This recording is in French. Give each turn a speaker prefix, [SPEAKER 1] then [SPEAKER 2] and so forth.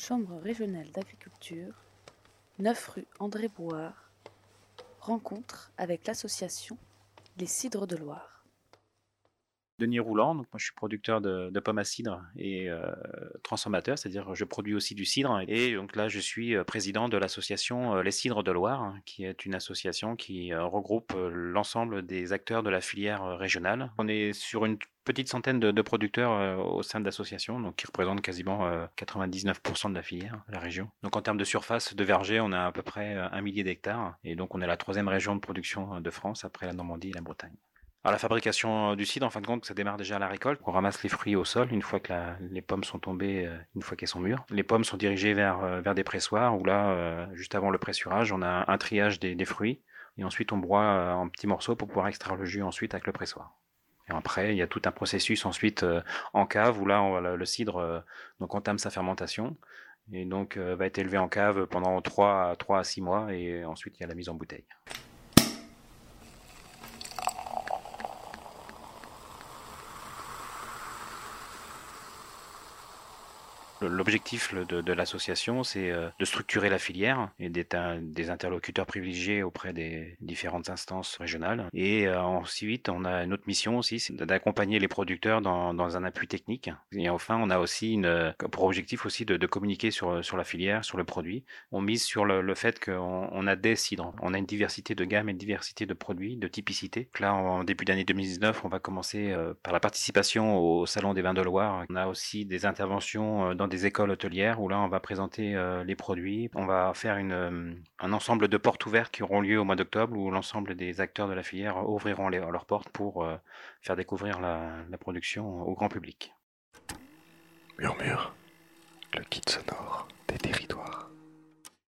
[SPEAKER 1] Chambre régionale d'agriculture, 9 rue André Bouard, rencontre avec l'association Les Cidres de Loire.
[SPEAKER 2] Denis Roulant, donc moi je suis producteur de, pommes à cidre et euh, transformateur, c'est-à-dire je produis aussi du cidre. Et donc là je suis euh, président de l'association euh, Les Cidres de Loire, hein, qui est une association qui regroupe l'ensemble des acteurs de la filière régionale. On est sur une petite centaine de, producteurs au sein de l'association, donc qui représentent quasiment 99% de la filière, de la région. Donc en termes de surface de verger, on a à peu près un millier d'hectares, et donc on est la troisième région de production de France après la Normandie et la Bretagne. Alors la fabrication du cidre, en fin de compte, ça démarre déjà à la récolte. On ramasse les fruits au sol une fois que les pommes sont tombées, euh, une fois qu'elles sont mûres. Les pommes sont dirigées vers, euh, des pressoirs où là, euh, juste avant le pressurage, on a un triage des, fruits et ensuite on broie en petits morceaux pour pouvoir extraire le jus ensuite avec le pressoir. Et après, il y a tout un processus ensuite en cave où là, le cidre donc entame sa fermentation et donc va être élevé en cave pendant 3, 3 à 6 mois et ensuite il y a la mise en bouteille. L'objectif de, l'association, c'est euh, de structurer la filière et d'être des interlocuteurs privilégiés auprès des différentes instances régionales. Et euh, ensuite, on a une autre mission aussi, c'est d'accompagner les producteurs dans, un appui technique. Et enfin, on a aussi une, pour objectif aussi de, communiquer sur, sur la filière, sur le produit. On mise sur le, fait qu'on a des cidres. On a une diversité de gammes et une diversité de produits, de typicité. Là, en début d'année 2019, on va commencer euh, par la participation au Salon des vins de Loire. On a aussi des interventions dans des écoles hôtelières où là on va présenter euh, les produits. On va faire une, euh, un ensemble de portes ouvertes qui auront lieu au mois d'octobre où l'ensemble des acteurs de la filière ouvriront leurs portes pour euh, faire découvrir la, production au grand public.